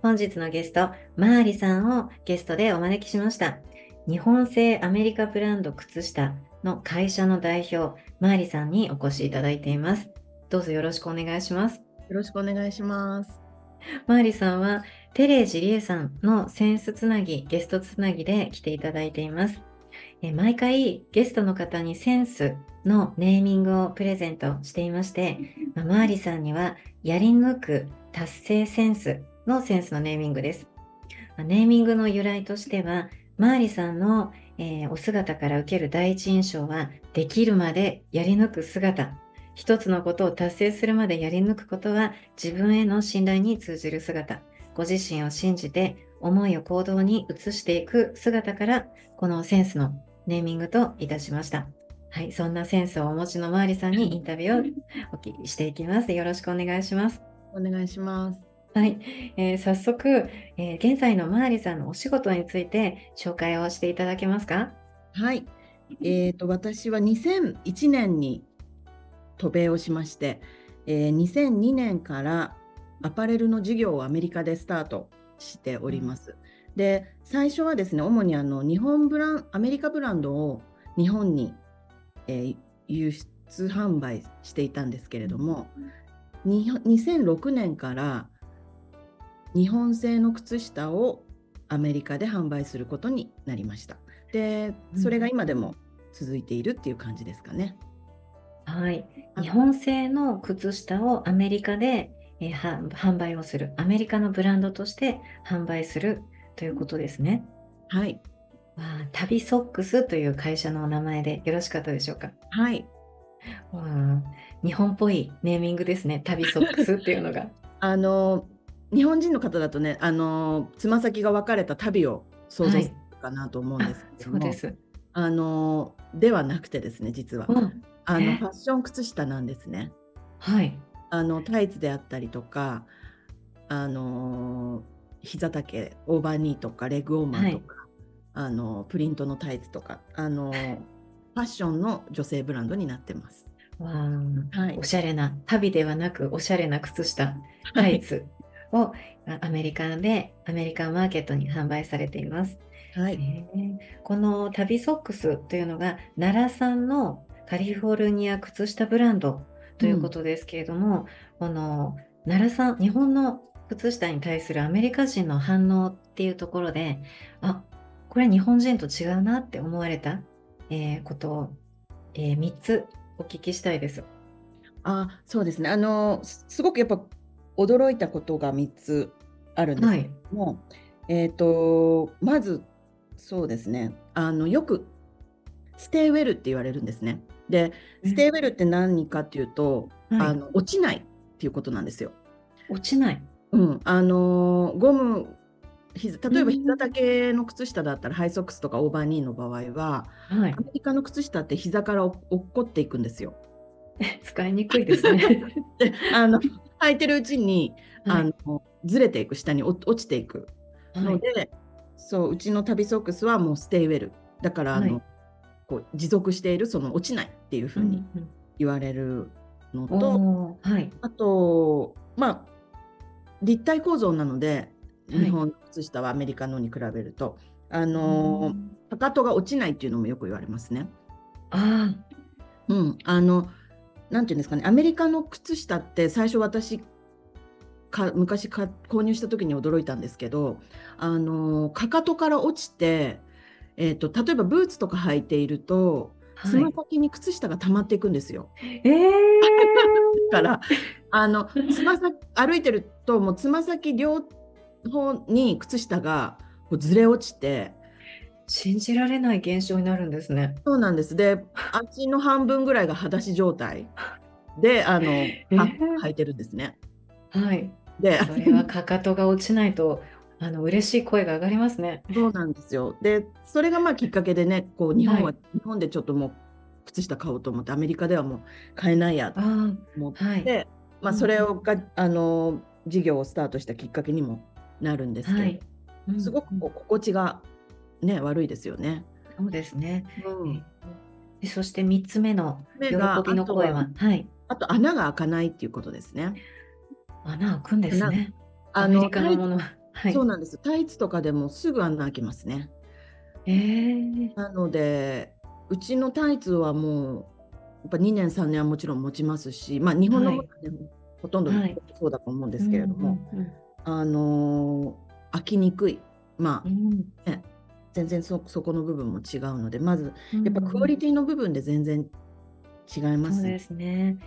本日のゲスト、マーリさんをゲストでお招きしました。日本製アメリカブランド靴下の会社の代表、マーリさんにお越しいただいています。どうぞよろしくお願いします。よろしくお願いします。マーリさんは、テレージリエさんのセンスつなぎ、ゲストつなぎで来ていただいています。え毎回ゲストの方にセンスのネーミングをプレゼントしていまして、まマーリさんにはやり抜く達成センスのセンスのネーミングです。ネーミングの由来としては、マーリさんの、えー、お姿から受ける第一印象は、できるまでやり抜く姿。一つのことを達成するまでやり抜くことは、自分への信頼に通じる姿。ご自身を信じて、思いを行動に移していく姿から、このセンスのネーミングといたしました。はい、そんなセンスをお持ちのマーリさんにインタビューをお聞きしていきます。よろしくお願いします。お願いします。はい、えー、早速、えー、現在のマーリさんのお仕事について紹介をしていただけますか？はい、えーと、私は2001年に渡米をしまして、えー、2002年からアパレルの事業をアメリカでスタートしております。うん、で最初はですね主にあの日本ブランアメリカブランドを日本に、えー、輸出販売していたんですけれども、うん、2006年から日本製の靴下をアメリカで販売することになりました。で、それが今でも続いているっていう感じですかね。はい、日本製の靴下をアメリカで、えー、販売をする、アメリカのブランドとして販売するということですね。はい。わあ、旅ソックスという会社のお名前でよろしかったでしょうか？はい。わあ、日本っぽいネーミングですね。旅ソックスっていうのが。あの日本人の方だとね、あのつま先が分かれた旅を想像するかなと思うんですけども、はい、そうですあのではなくてですね、実は、うん、あのファッション靴下なんですね。はい。あのタイツであったりとか、あの膝丈オーバーニーとかレッグウォーマーとか、はい、あのプリントのタイツとか、あのファッションの女性ブランドになってます。わはい、おしゃれな旅ではなくおしゃれな靴下タイツ、をアメリカでアメリカンマーケットに販売されています。はい、えー、この旅ソックスというのが奈良産のカリフォルニア靴下ブランドということですけれども、うん、この奈良産日本の靴下に対するアメリカ人の反応っていうところであこれ日本人と違うなって思われた、えー、ことを、えー、3つお聞きしたいです。あそうですねあのすごくやっぱ驚いたことが3つあるんですけども、はい、えーと、まずそうですねあのよくstay well って言われるんですね。で、 stay well って何かっていうと、はい、あの落ちないっていうことなんですよ。落ちない。うん、あのゴム例えば膝丈の靴下だったら、ハイソックスとかオーバーニーの場合は、はい、アメリカの靴下って膝から落っこっていくんですよ。使いにくいですね。であの履いてるうちに、はい、あのずれていく下に落ちていく。ので、はい、そううちの旅ソックスはもうステイウェル。だからあの、はい、こう持続しているその落ちないっていうふうに言われるのと、うんはい、あとまあ立体構造なので日本の靴下はアメリカのに比べると、あのかかとが落ちないっていうのもよく言われますね。あうん、あのなんていうんですかねアメリカの靴下って最初私か昔か購入した時に驚いたんですけどあのかかとから落ちて、えーと、例えばブーツとか履いているとつま、はい、先に靴下が溜まっていくんですよ。えー、だからあのつま先歩いてるともうつま先両方に靴下がこうずれ落ちて信じられない現象になるんですね。そうなんです。で、足の半分ぐらいが裸足状態で、あの、えー、履いてるんですね。はい。で、それはかかとが落ちないと、あの嬉しい声が上がりますね。そうなんですよ。で、それがまあきっかけでね、こう日本は、はい、日本でちょっともう靴下買おうと思って、アメリカではもう買えないやと思って、はい、まあそれをが、うん、あの事業をスタートしたきっかけにもなるんですけど、はいうん、すごくこう心地がね悪いですよね。そうですね。うん、そして3つ目の喜びの声は、はい。あと穴が開かないっていうことですね。穴開くんですね。アメリカのものはい、そうなんです。タイツとかでもすぐ穴開きますね。えー、なのでうちのタイツはもうやっぱ2年3年はもちろん持ちますし、まあ日本のものでもほとんどそうだと思うんですけれども、あのー、開きにくい。まあ、うん、ね、全然そそこの部分も違うのでまずやっぱクオリティの部分で全然違います、ね、そうですね。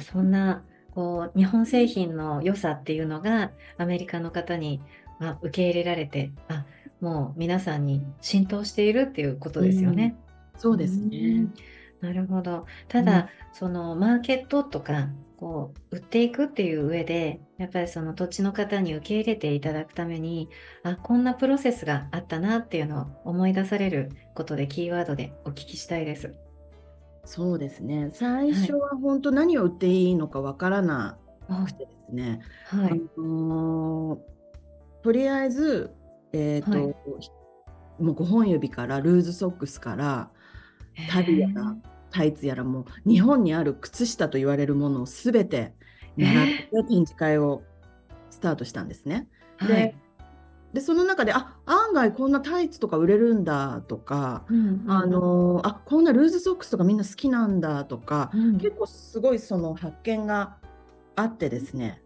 そんなこう日本製品の良さっていうのがアメリカの方に、まあ、受け入れられてあもう皆さんに浸透しているっていうことですよね。うん、そうですね。なるほど。ただ、うん、そのマーケットとかこう売っていくっていう上でやっぱりその土地の方に受け入れていただくためにあこんなプロセスがあったなっていうのを思い出されることでキーワードでお聞きしたいです。そうですね。最初は本当何を売っていいのかわからなくてですね、はい、あのー、とりあえず、えーと、はい、もう5本指からルーズソックスからタビやらタイツやらも日本にある靴下と言われるものを全て習って展示会をスタートしたんですね。ではい、でその中であ案外こんなタイツとか売れるんだとか、あのあこんなルーズソックスとかみんな好きなんだとか、うん、結構すごいその発見があってですね。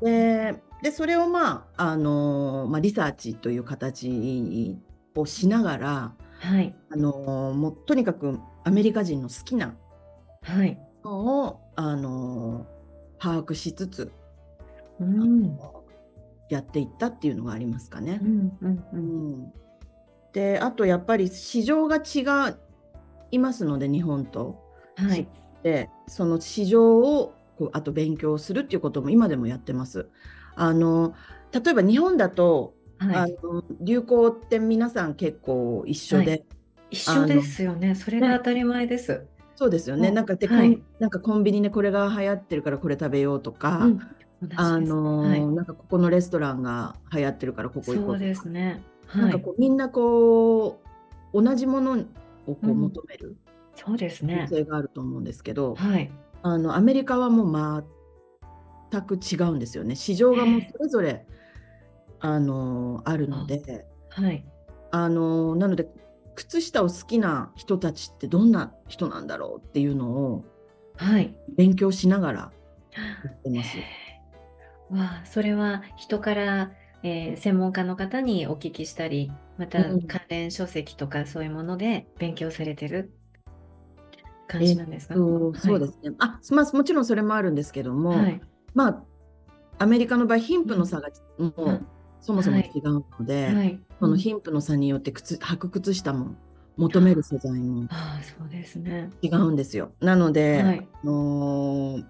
ででそれをまああの、まあ、リサーチという形をしながら、はい、あのもうとにかくアメリカ人の好きなのを、あの把握しつつ、うん、やっていったっていうのがありますかね。うんうんうん、であとやっぱり市場が違いますので日本と。はい、でその市場をこうあと勉強するっていうことも今でもやってます。あの例えば日本だと、はい、あの流行って皆さん結構一緒で、はい一緒ですよね。それが当たり前です。そうですよね。なんかで、はい、なんかコンビニでこれが流行ってるからこれ食べようとか、うん、あの、はい、なんかここのレストランが流行ってるからここ行こうそうですね。はい、なんかこうみんなこう同じものをこう求める、うん、そうですね。性があると思うんですけど、はい、あのアメリカはもう全く違うんですよね。市場がもうそれぞれあのあるので、はい、あのなので靴下を好きな人たちってどんな人なんだろうっていうのを勉強しながらやってます。わあそれは人から、えー、専門家の方にお聞きしたりまた関連書籍とかそういうもので勉強されてる感じなんですか、えー、そうですね、あまあ、もちろんそれもあるんですけども、はい、まあアメリカの場合貧富の差がもうそもそも違うので、はい。はい、その貧富の差によって靴履く靴下も求める素材も違うんですよ。なので、はい、あのー、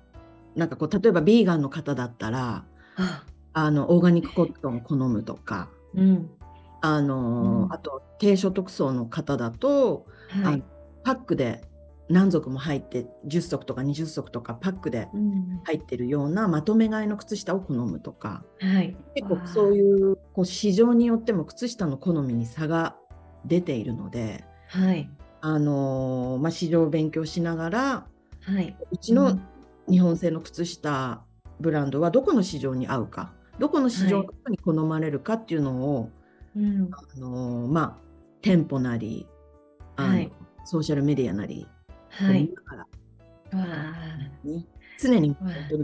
なんかこう例えばビーガンの方だったらあ。のオーガニックコットンを好むとか、うん、あのーうん、あと低所得層の方だと、はい、パックで何足も入って10足とか20足とかパックで入ってるようなまとめ買いの靴下を好むとか、はい、結構そういうこう市場によっても靴下の好みに差が出ているので、はい。あのー、まあ、市場を勉強しながら、はい、うちの日本製の靴下ブランドはどこの市場に合うかどこの市場に好まれるかっていうのを、はい、あのー、まあ、店舗なりあの、はい、ソーシャルメディアなりはい。から、わあ、ね、常に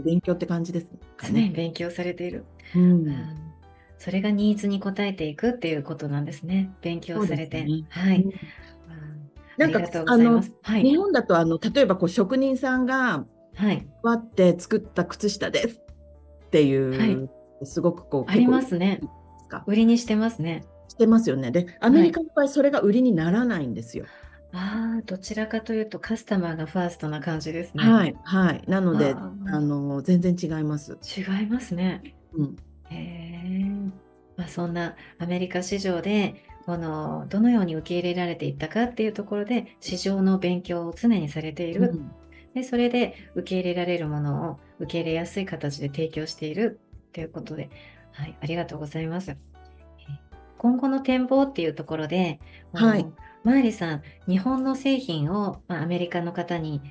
勉強って感じですか常にね。勉強されている。うんうんそれがニーズに応えていくっていうことなんですね。勉強されて。ねはい。うんうんなんかありがとうございます。はい。日本だとあの例えばこう職人さんがはい。割って作った靴下ですっていう、はいすごくこうありますね。売りにしてますね。してますよね。でアメリカの場合それが売りにならないんですよ。ああ、どちらかというとカスタマーがファーストな感じですね。はいはい。なのであーあの全然違います。違いますね。うんへえ。まあ、そんなアメリカ市場でこのどのように受け入れられていったかっていうところで市場の勉強を常にされている。うんで、それで受け入れられるものを受け入れやすい形で提供しているということで、はい、ありがとうございます。えー今後の展望っていうところで、はいマーリさん、日本の製品を、まあ、アメリカの方に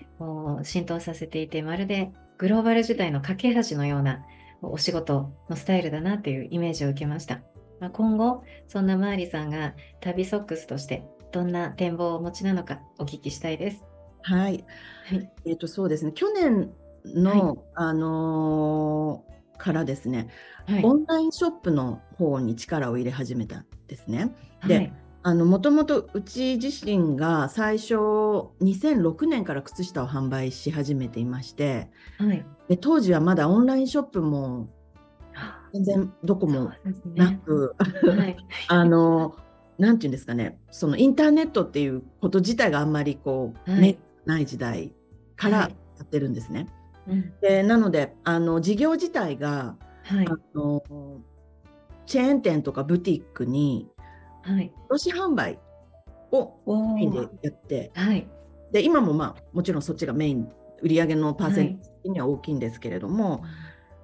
浸透させていて、まるでグローバル時代の架け橋のようなお仕事のスタイルだなっていうイメージを受けました。まあ、今後、そんなマーリさんが旅ソックスとしてどんな展望をお持ちなのかお聞きしたいです。はい。はい。えっ、とそうですね。去年の、あのーからですね、はい。オンラインショップの方に力を入れ始めたんですね。ではいもともとうち自身が最初2006年から靴下を販売し始めていましてはい。で当時はまだオンラインショップも全然どこそも。なく、はい。あのなんていうんですかねそのインターネットっていうこと自体があんまりこう、はいねない時代からはいやってるんですね。うんでなのであの事業自体がはい。あのチェーン店とかブティックにはい。卸販売をおメインでーやってはい。で今もまあもちろんそっちがメイン売り上げのパーセント的には大きいんですけれども、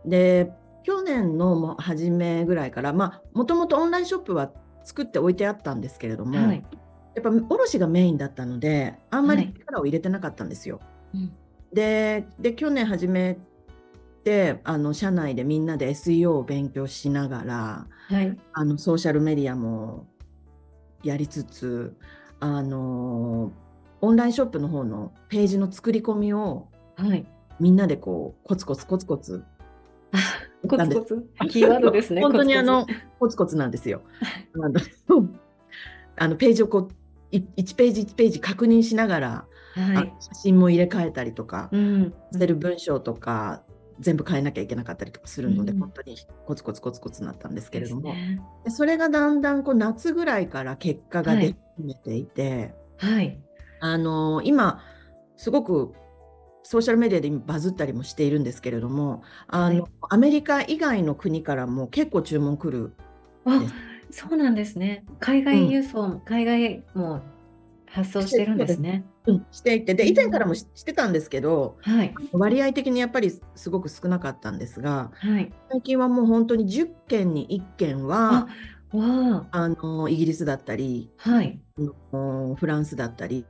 で去年の初めぐらいからまあもともとオンラインショップは作って置いてあったんですけれども、はい。やっぱ卸がメインだったのであんまりはい力を入れてなかったんですよ。うんでで去年始めてあの社内でみんなで SEO を勉強しながらはい。あのソーシャルメディアもやりつつあのオンラインショップの方のページの作り込みをはい。みんなでこうコツコツコツコツあ コツコツ？キーワードですね。本当にあのコツコツなんですよ。あの あのページをこうい1ページ1ページ確認しながら。はあい。写真も入れ替えたりとか、うん。捨てる文章とか全部変えなきゃいけなかったりとかするので、うん本当にコツコツコツコツなったんですけれども、ねでそれがだんだんこう夏ぐらいから結果がはい出始めていて、はい。あの今すごくソーシャルメディアで今バズったりもしているんですけれどもあの、はいアメリカ以外の国からも結構注文来るそうなんですね。海外輸送も、海外も発送してるんですね。うんしていてで以前からもししてたんですけどはい。割合的にやっぱりすごく少なかったんですがはい。最近はもう本当に10件に1件はあ、わあのイギリスだったりあ。はい。フランスだったり。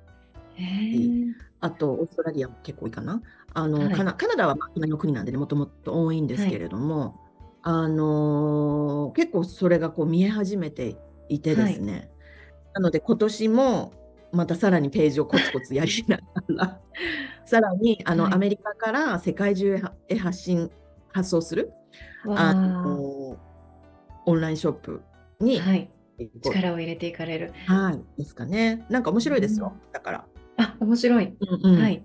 あとオーストラリアも結構多いかなあの、はいカナダはまあ隣の国なんでねもともと多いんですけれども、あのー結構それがこう見え始めていてですね、なので今年もまたさらにページをコツコツやりながら さらにあの、はいアメリカから世界中へ発信発送するわああ。のオンラインショップに、はい。力を入れていかれる。はいですかねなんか面白いですよ、だから。あ、面白い。うんうんはい。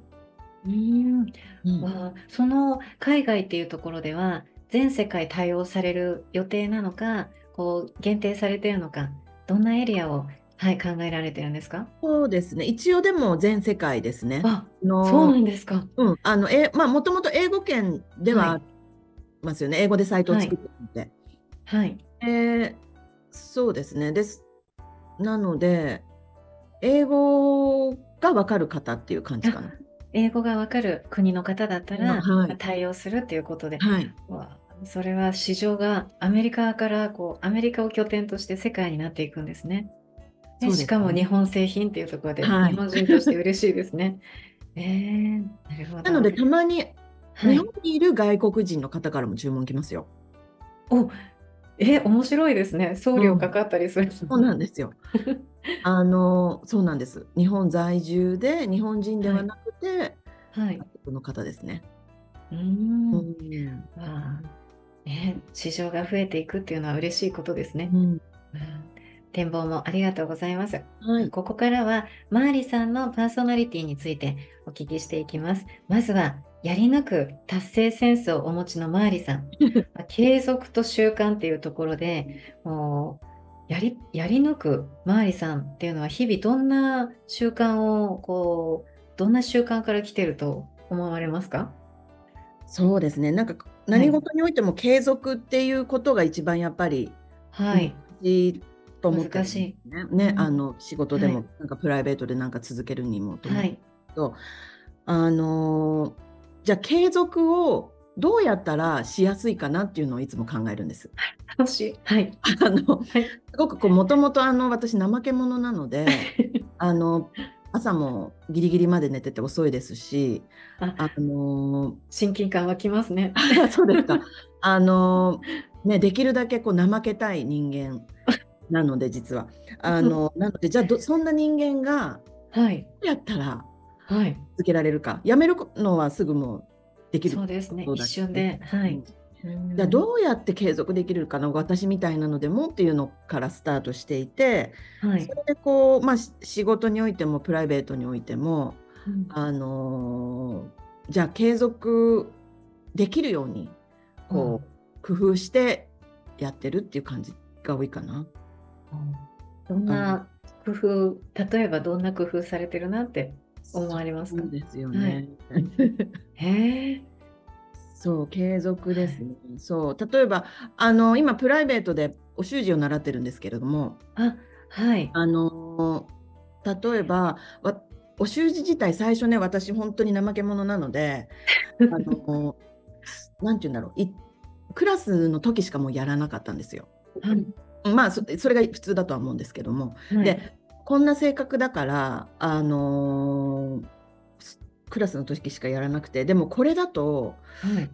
うーん。うんその海外っていうところでは全世界対応される予定なのか、こう限定されているのか、どんなエリアを、はい、考えられてるんですか？そうですね一応でも全世界ですね。あ、あのそうなんですか。うん、あの、え、まあ、もともと英語圏ではますよね。英語でサイトを作ってるので。はい。えーそうですね。です。なので、英語がわかる方っていう感じかな。英語がわかる国の方だったら、はいまあ対応するっていうことで、はい。それは市場がアメリカからこうアメリカを拠点として世界になっていくんですね。ねしかも日本製品っていうところで、はい日本人として嬉しいですね。えー、なるほど。なので、たまにはい日本にいる外国人の方からも注文来ますよ。お、え、面白いですね。送料かかったりする。そうなんですよ。あの、そうなんです。日本在住で、日本人ではなくて、はい。外国の方ですね。うー。うんあ、ね、市場が増えていくっていうのは嬉しいことですね。うん。うん。展望もありがとうございます。はい。ここからは、マーリさんのパーソナリティについてお聞きしていきます。まずは、やり抜く達成センスをお持ちのマーリさん。ま、継続と習慣っていうところで、もう、やりやり抜くマーリさんっていうのは、日々どんな習慣をこう、どんな習慣から来てると思われますか？そうですね。なんか、はい。何事においても継続っていうことが一番やっぱり、難はい。と思ってるん難しい。ね。あん。の、仕事ではい。も、なんかプライベートでなんか続けるにもと思うはい。と、あの、じゃ、継続をどうやったらしやすいかなっていうのをいつも考えるんです。楽しい。はい。あの、はい。すごくこう、もともとあの、私怠け者なので、あの、朝もギリギリまで寝てて遅いですし、あ、あの親近感湧きますね。そうですか。あの、ね、できるだけこう怠けたい人間なので、実は。あの、なので、じゃあ、どそんな人間がはい。どうやったらはい。続けられるか。やめるこのはすぐもうできるそうですね。一瞬で、はい。うん。うじゃあ、ん。どうやって継続できるかな、私みたいなのでもっていうのからスタートしていて、はい。それでこう、ま、し仕事においてもプライベートにおいても、うん。あの、じゃあ継続できるように、うん。こう工夫してやってるっていう感じが多いかな。うん。どんな工夫例えばどんな工夫されてるなって思われますか？そうですよはい。ね。へえ。そう、継続はい。ですね。そう、例えば、あの、今プライベートでお習字を習ってるんですけれどもあ、はい。あの、例えば、わお習字自体最初ね、私ほんとに怠け者なので、あの、何て言うんだろう、いクラスの時しかもうやらなかったんですよ。はい。うん、まあ、そそれが普通だとは思うんですけども。はい。で、こんな性格だから、あの、すクラスの時しかやらなくて、でもこれだとはい。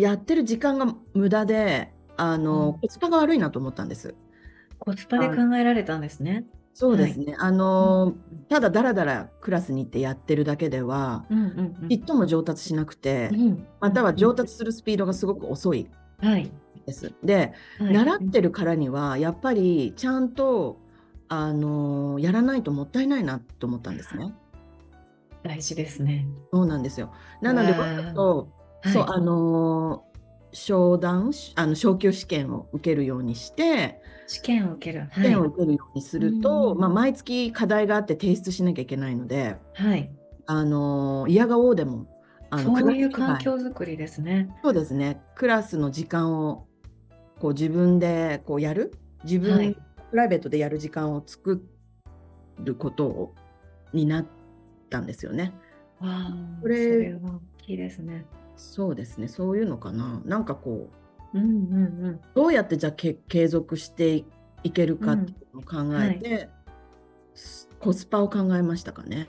やってる時間が無駄で、あうの、ん。コスパが悪いなと思ったんです。コスパであ考えられたんですね。はい。そうですね。あうんの、うん。ただダラダラクラスに行ってやってるだけでは、うんうんうん。ちっとも上達しなくうて、ん。うまたは。上達するスピードがすごく遅いはい。です。で、はい。うん。習ってるからにはやっぱりちゃんと、あの、やらないともったいないなと思ったんですね。大事ですね。そうなんですよ。なのでわざわと、あ。はそう、い。あの、昇段しあの、昇級試験を受けるようにして試験を受ける。試はい。験を受けるようにすうると、ま、ん。毎月課題があって提出しなきゃいけないので、はい。あの、嫌顔でも、あの、クそういう。環境づくりですね。そうですね。クラスの時間を、こう自分でこうやる、自分はい。プライベートでやる時間を作ることをになったんですよね。わあ、こそれれは大きいですね。そうですね、そういうのかな。なんかこううんうんうん。どうやってじゃ、け継続していいけるうん。かっていうのを考はい。えて、すコスパを考えましたかね。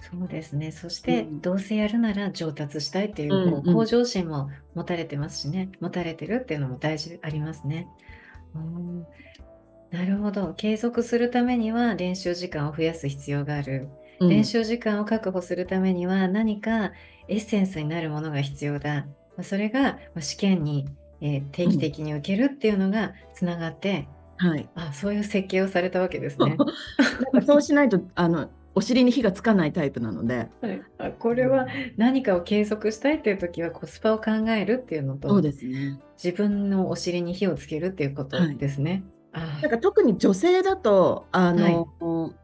そうですね。そしうて、ん。どうせやるなら上達したいっていうう、こう、向んうん。上心も持たれてますしね、持たれてるっていうのも大事ありますね。うーん。なるほど。継続するためには練習時間を増やす必要がある。練うん。習時間を確保するためには、何かエッセンスになるものが必要だ。ま、それが、ま、試験に、ええ、定期うん。的に受けるっていうのが繋がって、はい。あ、そういう設計をされたわけですね。なんかそうしないと、あの、お尻に火がつかないタイプなので。はい。あ、これはうん。何かを継続したいっていう時はコスパを考えるっていうのそうと、ですね。自分のお尻に火をつけるっていうことはい。ですね。ああ。なんか特に女性だと、あはい。の、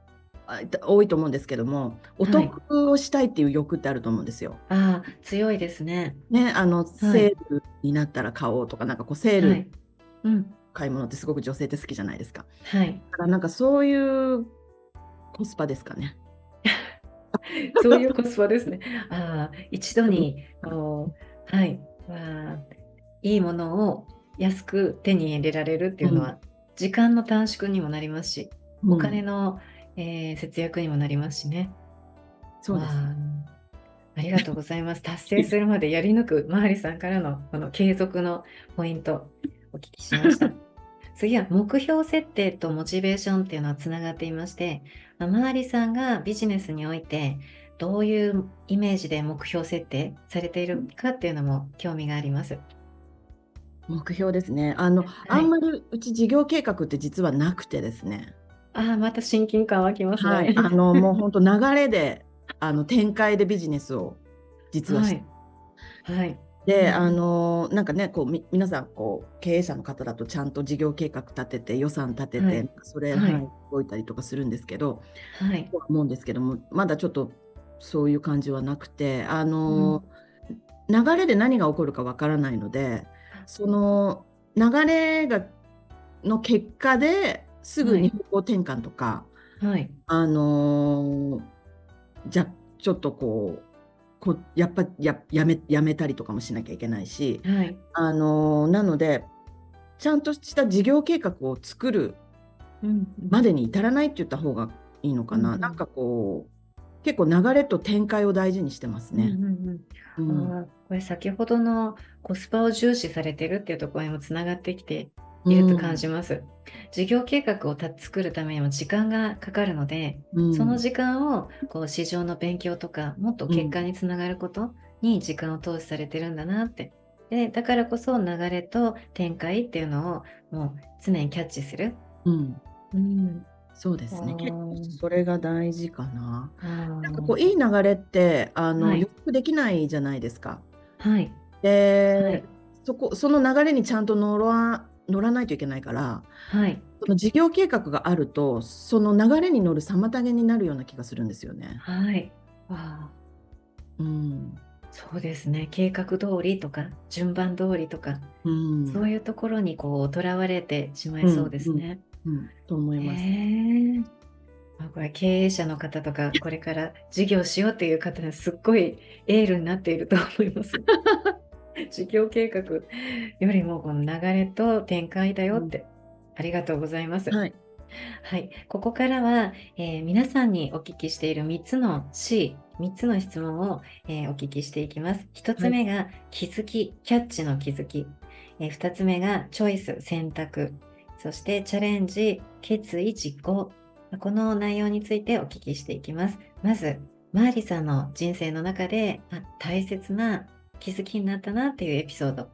あ、いた多いと思うんですけども、おはい。得をしたいっていう欲ってあると思うんですよ。ああ、強いですね。ね、あの、はセーい。ルになったら買おうとか、なんかこうセールはい。うん。買い物ってすごく女性って好きじゃないですか。はい。だからなんかそういうコスパですかね。そういうコスパですね。ああ、一度にこうはい、わあ、いいものを安く手に入れられるっていううん。のは、時間の短縮にもなりますし、お金うん。の、ええ、節約にもなりますしね。わそうです。あ、ありがとうございます。達成するまでやり抜くマーリさんからのこの継続のポイント、お聞きしました。次は目標設定とモチベーションっていうのは繋がっていまして、ま、マーリさんがビジネスにおいて、どういうイメージで目標設定されているかっていうのも興味があります。目標ですね。あの、あはい。んまりうち事業計画って実はなくてですね。ああ、また親近感湧きますはい、ね。あの、もう本当流れで、あの、展開でビジネスを実はしてはい。はい。で、うん。あのなんかねこうみ皆さんこう経営者の方だとちゃんと事業計画立てて予算立てて、はい。それ、はい。はい動いたりとかするんですけどはい。思うんですけどもまだちょっとそういう感じはなくてあの、流れで何が起こるかわからないのでその流れがの結果ですぐに方向転換とか、はい。あのじゃちょっとこうこやっぱややめやめたりとかもしなきゃいけないし、はい。あのなのでちゃんとした事業計画を作るうん。までに至らないって言った方がいいのかな、うんなんかこう結構流れと展開を大事にしてますね。これ先ほどのコスパを重視されてるっていうところにもつながってきていると感じます。事業計画をた作るためにも時間がかかるので、うんその時間をこう市場の勉強とかもっと結果につながることに時間を投資されてるんだなって。でだからこそ流れと展開っていうのをもう常にキャッチする。うんうん、そうですね結構それが大事かな。ななんかこういい流れってあの、はい予測できないじゃないですか。はい、で、はいそこその流れにちゃんと乗ら乗らないといけないからはい。その事業計画があるとその流れに乗る妨げになるような気がするんですよね。はい。わあうんそうですね。計画通りとか、順番通りとか、うんそういうところにこう、とらわれてしまいそうですね。うん、と思います。へえ。あこれ経営者の方とか、これから事業しようっていう方にすっごいエールになっていると思います。事業計画よりもこの流れと展開だよって、ありがとうございます。はい、はい、ここからは、えー皆さんにお聞きしている3つの C、3つの質問を、えーお聞きしていきます。1つ目が気づき、キャッチの気づき。え2つ目がチョイス、選択。そしてチャレンジ、決意、実行。この内容についてお聞きしていきます。まず、マーリさんの人生の中であ大切な気づきになったなっていうエピソード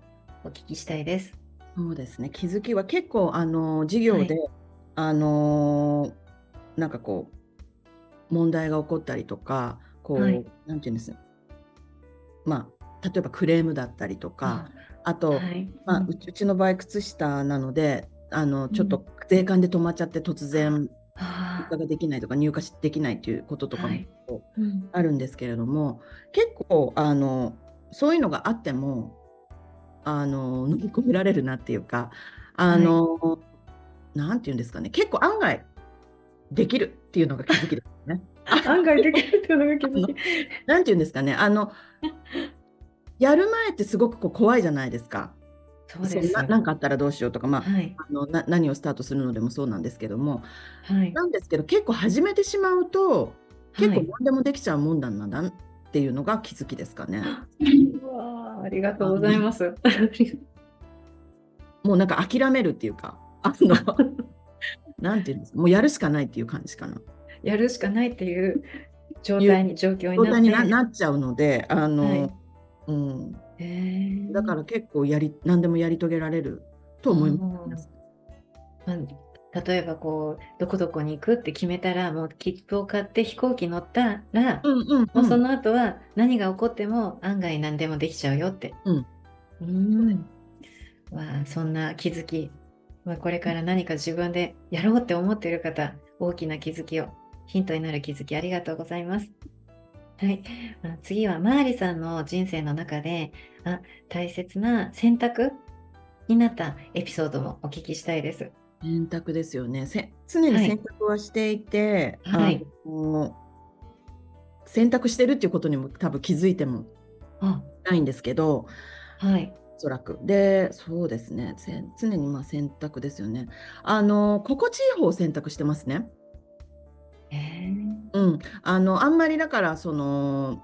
お聞きしたいです。そうですね。気づきは結構あの事業で、あのなんかこう問題が起こったりとか、こう、はいなんていうんです。まあ例えばクレームだったりとか、あと、はい。まあ、うちの場合靴下なので、あのちょっと税関で止まっちゃって突然あ入荷ができないとか入荷しできないということとかもあるんですけれども結構あのそういうのがあってもあの乗り越えられるなっていうかあの、なんていうんですかね結構案外できるっていうのが気づきですね。案外できるっていうのが気づき。なんていうんですかねあのやる前ってすごくこう怖いじゃないですか。そうです。ななんかあったらどうしようとか、まあはい。あのな何をスタートするのでもそうなんですけどもはい。なんですけど結構始めてしまうと結構はい何でもできちゃうもんだなだっていうのが気づきですかね。うわーありがとうございます。もうなんか諦めるっていうか、あの、なんていうんですか、もうやるしかないっていう感じかな。やるしかないっていう状態に、状況になっちゃうので、あの、はいうん、だから結構やり、何でもやり遂げられると思います。まあ例えばこうどこどこに行くって決めたらもう切符を買って飛行機乗ったら、うんうん、もうその後は何が起こっても案外何でもできちゃうよって。うんうんわあそんな気づき、まあ、これから何か自分でやろうって思っている方、大きな気づきを、ヒントになる気づきありがとうございます。はい。まあ次は、マーリさんの人生の中で、あ大切な選択になったエピソードもお聞きしたいです。選択ですよね。せ常にはい選択はしていて、はいあの選択してるっていうことにも多分気づいてもあないんですけど、はい。おそらく。で、そうですね。せ常にまあ選択ですよね。あの、心地いい方を選択してますね。へーうん。あの、あんまりだから、その、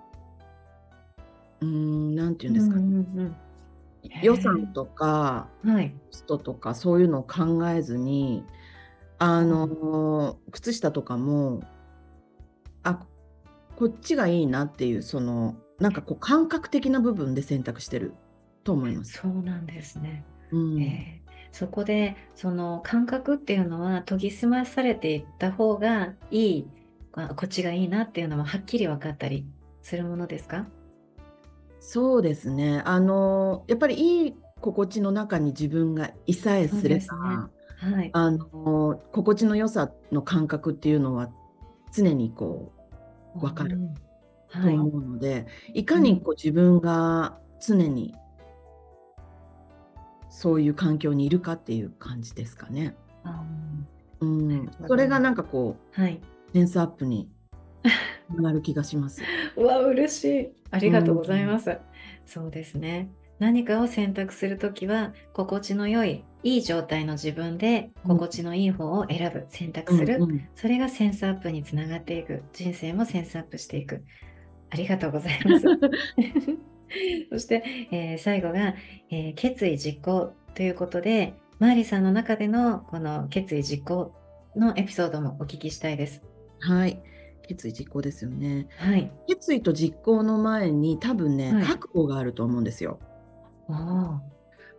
うーん、なんていうんですか、うんうんへー予算とか。コストとか、そういうのを考えずに、あの、靴下とかも、あ、こっちがいいなっていうそのなんかこう感覚的な部分で選択してると思います。そうなんですね。うんえーそこでその感覚っていうのは研ぎ澄まされていった方がいいあこっちがいいなっていうのもはっきり分かったりするものですか？そうですね。あのやっぱりいい心地の中に自分がいさえすれば、はい。あの心地の良さの感覚っていうのは常にこうわかるうんとはい。思うので、いかにこう自分が常にそういう環境にいるかっていう感じですかね。あうんなるほ、どそれがなんかこーはい。うセンスアップになる気がします。うわ、嬉しい。ありがとうございます。そうですね。何かを選択するときは、心地の良い、いい状態の自分で、うん心地のいい方を選ぶ、選択する。うんうんそれがセンスアップにつながっていく。人生もセンスアップしていく。ありがとうございます。そして、えー最後が、えー決意実行ということで、マーリさんの中でのこの決意実行のエピソードもお聞きしたいです。はい、決意実行ですよね。はい。決意と実行の前に多分ね、はい覚悟があると思うんですよ。おー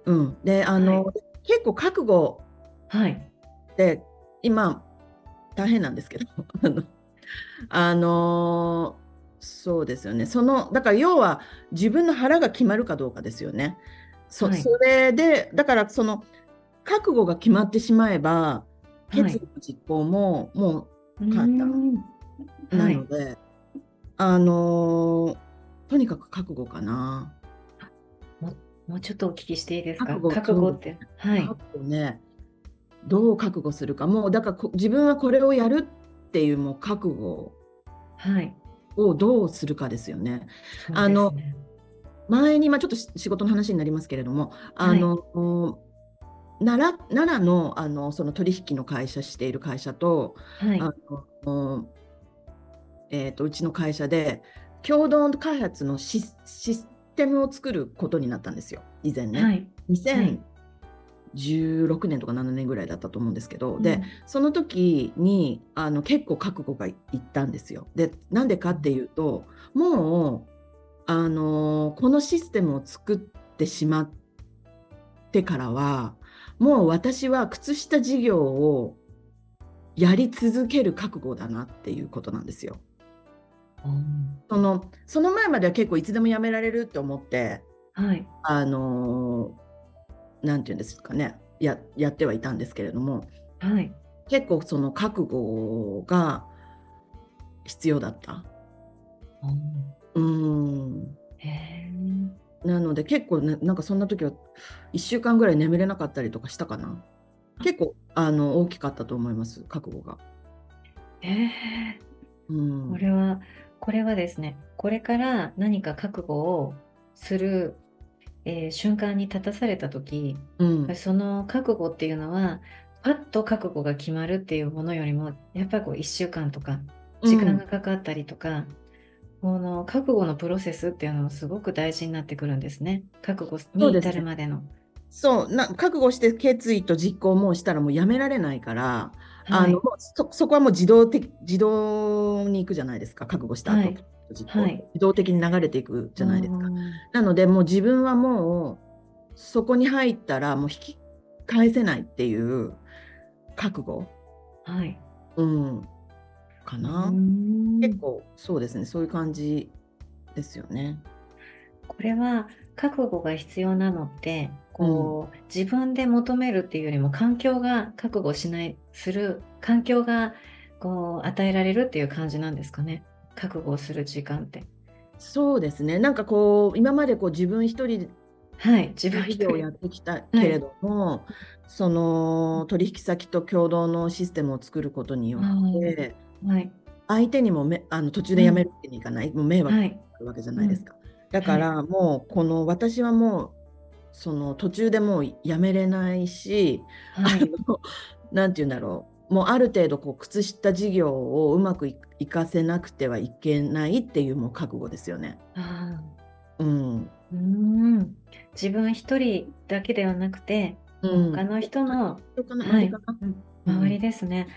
うん、であの、は結構覚悟はい。って今大変なんですけど あのあのそうですよねそのだから要は自分の腹が決まるかどうかですよね。そはいそれでだからその覚悟が決まってしまえばはい決意の実行もも簡単うんうなはいので、あのとにかく覚悟かな。もうちょっとお聞きしていいですか？覚悟覚悟って。はい。覚悟ねどう覚悟するかもうだからこ自分はこれをやるっていうもう覚悟はい。をどうするかですよね。そうあの前に、まあ、ちょっとし仕事の話になりますけれどもあの、奈良奈良のあのその取引の会社している会社と,、はい。あのえー、とうちの会社で共同開発のシスシステムを作ることになったんですよ以前ね。はい。2016年とか7年ぐらいだったと思うんですけど、でうんその時にあの結構覚悟がいったんですよ。でなんでかっていうともうあのこのシステムを作ってしまってからはもう私は靴下事業をやり続ける覚悟だなっていうことなんですよ。うん。そのその前までは結構いつでもやめられるって思ってはい。あのなんていうんですかね。ややってはいたんですけれども。はい。結構その覚悟が必要だった。うん。なので結構ねなんかそんな時は1週間ぐらい眠れなかったりとかしたかな。結構あの大きかったと思います覚悟が。へうん。ーこれは、これはですね、これから何か覚悟をする、えー瞬間に立たされたとき、うんその覚悟っていうのは、パッと覚悟が決まるっていうものよりも、やっぱりこう1週間とか、時間がかかったりとか、この覚悟のプロセスっていうのもすごく大事になってくるんですね。覚悟に至そうですねるまでの。そうな覚悟して決意と実行もしたらもうやめられないから、はいあのもうそそこはもう自動的自動に行くじゃないですか。覚悟した後、はい。自動的に流れていくじゃないですか。うん。なのでもう自分はもうそこに入ったらもう引き返せないっていう覚悟、はい。うん、かな、うん。結構そうですね。そういう感じですよね。これは覚悟が必要なのってこう、自分で求めるっていうよりも環境が覚悟しないする環境がこう与えられるっていう感じなんですかね。覚悟をする時間って。そうですね。なんかこう今までこう自分一人はい自分一事業をや人ってきたけれども、その取引先と共同のシステムを作ることによってはい。相手にもめあの途中で辞めるわけにいかない、もう迷惑がるわけじゃないですか。だからもうこの私はもうその途中でもうやめれないし、はい。あのなんて言うんだろうもうある程度こう靴下事業をうまくいいかせなくてはいけないっていうもう覚悟ですよね。あうん。ーうーん。自分一人だけではなくて、うん。他の人の、周りですね。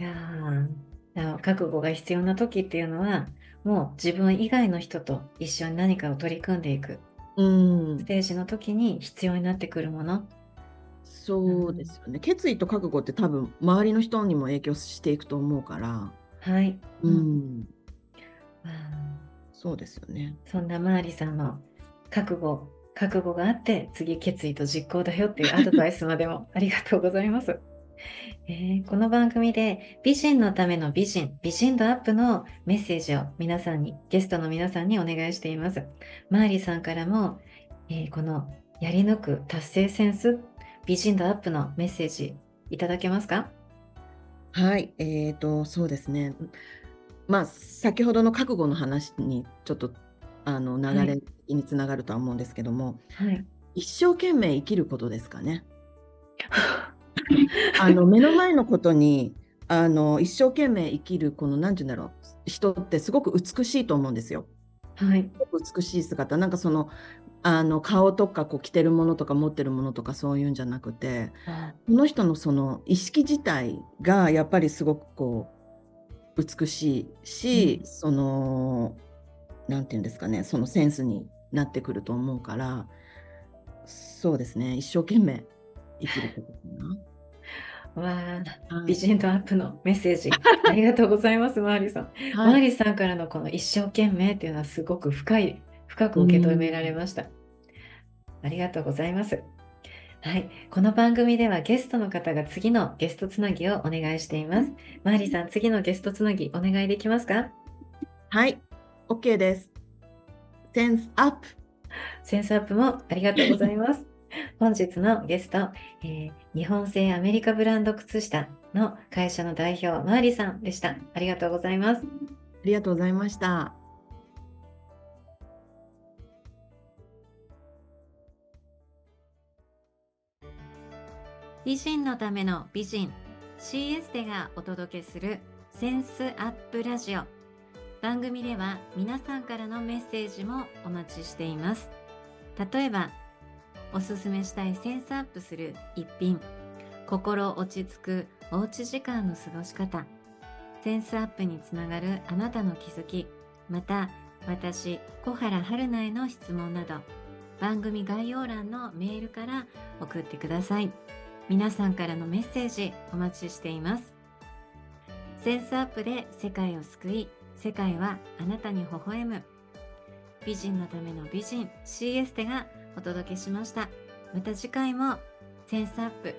いや覚悟が必要な時っていうのはもう自分以外の人と一緒に何かを取り組んでいくうんス、テージの時に必要になってくるもの。そうですよね。決意と覚悟って多分周りの人にも影響していくと思うから、はい。ううんん、わあそうですよね。そんなマーリさんの覚悟、覚悟があって次決意と実行だよっていうアドバイスまでもありがとうございます。えーこの番組で美人のための美人、美人度アップのメッセージを皆さんに、ゲストの皆さんにお願いしています。マーリさんからも、えーこのやり抜く達成センス、美人度アップのメッセージいただけますか？はい、えーと、そうですね。まあ、先ほどの覚悟の話にちょっとあの流れにつながるとは思うんですけども、はい。一生懸命生きることですかね。あの目の前のことにあの一生懸命生きるこの何て言うんだろう人ってすごく美しいと思うんですよ。はい。美しい姿なんかそのあの顔とかこう着てるものとか持ってるものとかそういうんじゃなくてあこの人のその意識自体がやっぱりすごくこう美しいし、うんそのなんていうんですかねそのセンスになってくると思うからそうですね一生懸命生きることかわあ、美人度アップのメッセージ、ありがとうございます、マーリさん。マはいーリさんからのこの一生懸命っていうのはすごく深い、深く受け止められました。ありがとうございます。はい。この番組ではゲストの方が次のゲストつなぎをお願いしています。マーリさん、次のゲストつなぎお願いできますか？はい OK です。センスアップセンスアップもありがとうございます。本日のゲスト、えー日本製アメリカブランド靴下の会社の代表、マーリさんでした。ありがとうございます。ありがとうございました。美人のための美人 CS でがお届けするセンスアップラジオ番組では皆さんからのメッセージもお待ちしています例えばおすすめしたいセンスアップする一品。心落ち着くおうち時間の過ごし方。センスアップにつながるあなたの気づき。また私小原春菜への質問など。番組概要欄のメールから送ってください。皆さんからのメッセージお待ちしています。センスアップで世界を救い、世界はあなたに微笑む。美人のための美人 CS テがお届けしました。また次回もセンスアップ